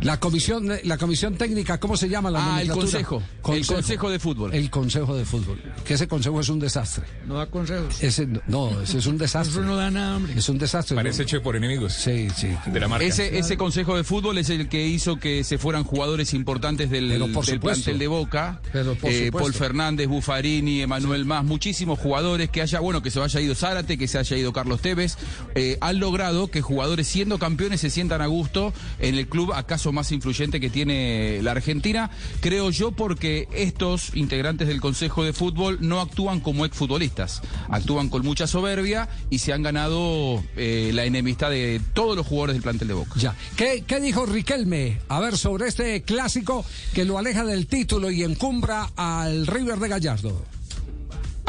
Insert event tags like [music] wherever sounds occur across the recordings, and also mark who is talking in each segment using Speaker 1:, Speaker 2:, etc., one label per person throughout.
Speaker 1: La comisión, la comisión técnica, ¿cómo se llama la
Speaker 2: Ah, el consejo, el consejo de fútbol.
Speaker 1: El consejo de fútbol. Que ese consejo es un desastre.
Speaker 3: No da consejos.
Speaker 1: Ese, no, ese es un desastre.
Speaker 3: Eso no da nada, hombre.
Speaker 1: Es un desastre.
Speaker 4: Parece hecho por enemigos.
Speaker 1: Sí, sí.
Speaker 4: De la marca.
Speaker 2: Ese, ese consejo de fútbol es el que hizo que se fueran jugadores importantes del,
Speaker 1: Pero por
Speaker 2: del
Speaker 1: supuesto.
Speaker 2: plantel de Boca.
Speaker 1: Pero por
Speaker 2: Eh,
Speaker 1: supuesto.
Speaker 2: Paul Fernández, Buffarini, Emanuel Más, muchísimos jugadores que haya, bueno, que se haya ido Zárate, que se haya ido Carlos Tevez, eh, han logrado que jugadores siendo campeones se sientan a gusto en el club acaso más influyente que tiene la Argentina. Creo yo porque estos integrantes del Consejo de Fútbol no actúan como exfutbolistas, actúan con mucha soberbia y se han ganado eh, la enemistad de todos los jugadores del plantel de Boca.
Speaker 1: Ya. ¿Qué, ¿Qué dijo Riquelme? A ver, sobre este clásico que lo aleja del título y encumbra al River de Gallardo.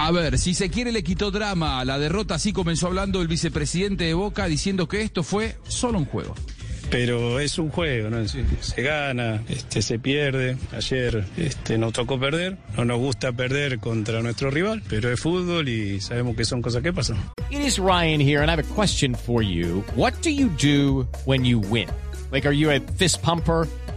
Speaker 2: A ver, si se quiere le quitó drama a la derrota, así comenzó hablando el vicepresidente de Boca diciendo que esto fue solo un juego.
Speaker 5: Pero es un juego, ¿no? Se, gana, este, se pierde. Ayer este, nos tocó perder, no nos gusta perder contra nuestro rival, pero es fútbol y sabemos que son cosas que pasan.
Speaker 6: It is Ryan here, and I have a question for you. What do you do when you win? Like, are you a fist pumper?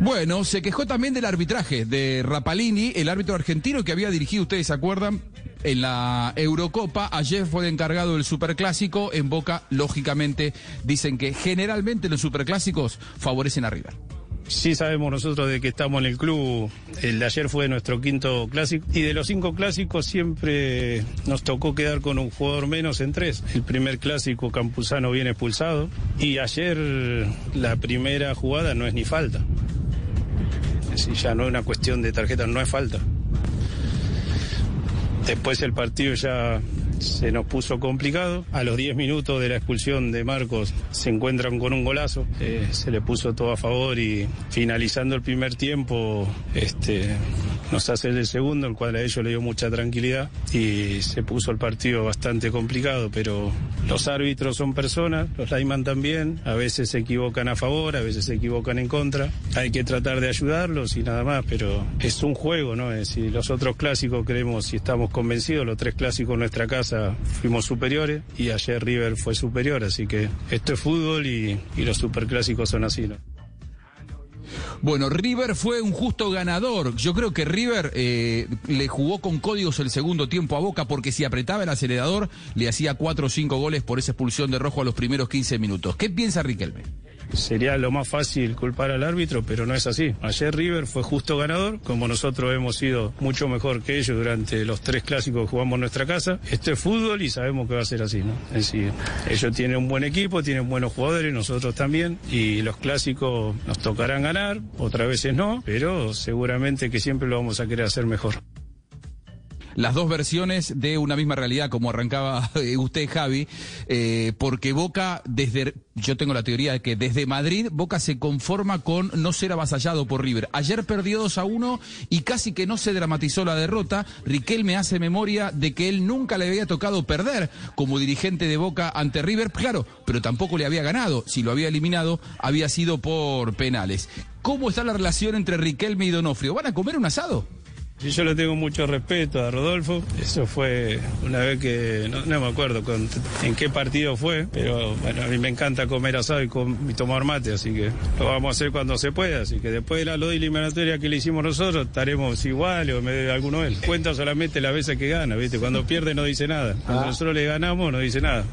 Speaker 2: Bueno, se quejó también del arbitraje de Rapalini, el árbitro argentino que había dirigido, ustedes se acuerdan, en la Eurocopa. Ayer fue el encargado del Superclásico. En Boca, lógicamente, dicen que generalmente los Superclásicos favorecen a River.
Speaker 5: Sí sabemos nosotros de que estamos en el club, el de ayer fue nuestro quinto clásico y de los cinco clásicos siempre nos tocó quedar con un jugador menos en tres. El primer clásico Campuzano viene expulsado y ayer la primera jugada no es ni falta. Decir, ya no es una cuestión de tarjeta, no es falta. Después el partido ya se nos puso complicado. A los 10 minutos de la expulsión de Marcos se encuentran con un golazo. Eh, se le puso todo a favor y finalizando el primer tiempo este, nos hace el segundo, el cual a ellos le dio mucha tranquilidad y se puso el partido bastante complicado. Pero los árbitros son personas, los Lyman también. A veces se equivocan a favor, a veces se equivocan en contra. Hay que tratar de ayudarlos y nada más, pero es un juego, ¿no? Es decir, los otros clásicos creemos y estamos convencidos, los tres clásicos en nuestra casa fuimos superiores y ayer River fue superior, así que esto es fútbol y, y los superclásicos son así, ¿no?
Speaker 2: Bueno, River fue un justo ganador. Yo creo que River eh, le jugó con códigos el segundo tiempo a Boca porque si apretaba el acelerador le hacía cuatro o cinco goles por esa expulsión de rojo a los primeros 15 minutos. ¿Qué piensa Riquelme?
Speaker 5: Sería lo más fácil culpar al árbitro, pero no es así. Ayer River fue justo ganador, como nosotros hemos sido mucho mejor que ellos durante los tres clásicos que jugamos en nuestra casa. Esto es fútbol y sabemos que va a ser así, ¿no? Es decir, ellos tienen un buen equipo, tienen buenos jugadores, nosotros también, y los clásicos nos tocarán ganar, otras veces no, pero seguramente que siempre lo vamos a querer hacer mejor
Speaker 2: las dos versiones de una misma realidad, como arrancaba [laughs] eh, usted, Javi, eh, porque Boca, desde, yo tengo la teoría de que desde Madrid, Boca se conforma con no ser avasallado por River. Ayer perdió 2 a 1 y casi que no se dramatizó la derrota. Riquelme hace memoria de que él nunca le había tocado perder como dirigente de Boca ante River, claro, pero tampoco le había ganado. Si lo había eliminado, había sido por penales. ¿Cómo está la relación entre Riquelme y Donofrio? ¿Van a comer un asado?
Speaker 5: Sí, yo le tengo mucho respeto a Rodolfo. Eso fue una vez que, no, no me acuerdo con, en qué partido fue, pero bueno, a mí me encanta comer asado y, com, y, tomar mate, así que lo vamos a hacer cuando se pueda. Así que después de la lodi eliminatoria que le hicimos nosotros, estaremos iguales o me debe alguno él. Cuenta solamente las veces que gana, ¿viste? Cuando pierde no dice nada. Cuando ah. nosotros le ganamos no dice nada.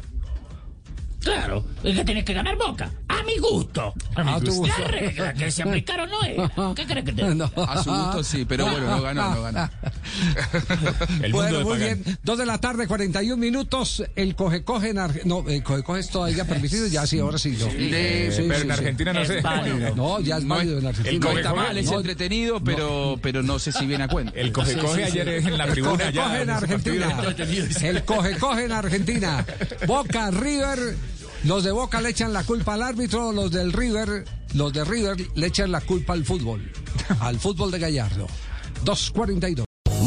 Speaker 7: Claro, es que tenés que ganar boca.
Speaker 3: A mi gusto.
Speaker 1: A tu gusto.
Speaker 3: La regla que se aplicaron no es. [laughs] ¿Qué crees que te
Speaker 1: No.
Speaker 2: A su gusto sí, pero bueno, no ganó, no ganó. [laughs]
Speaker 4: El mundo
Speaker 1: bueno,
Speaker 4: de
Speaker 1: muy
Speaker 4: Pagán.
Speaker 1: bien. Dos de la tarde, 41 minutos. El coge-coge en Argentina. No, el coge-coge es todavía [laughs] permitido. Ya sí, ahora sí. No.
Speaker 2: Eh,
Speaker 1: Sí,
Speaker 4: Pero
Speaker 1: sí,
Speaker 4: en
Speaker 1: sí.
Speaker 4: Argentina no sé.
Speaker 1: No, ya es válido en Argentina.
Speaker 4: el
Speaker 2: No
Speaker 4: coge-
Speaker 2: está mal, es
Speaker 1: No,
Speaker 2: entretenido, pero, pero no sé si viene a cuenta.
Speaker 4: El coge-coge ayer en la
Speaker 1: El
Speaker 4: tribuna
Speaker 1: coge,
Speaker 4: ya.
Speaker 1: coge en Argentina. El coge coge en Argentina. Boca, River. Los de Boca le echan la culpa al árbitro, los del River, los de River le echan la culpa al fútbol, al fútbol de Gallardo. 2.42.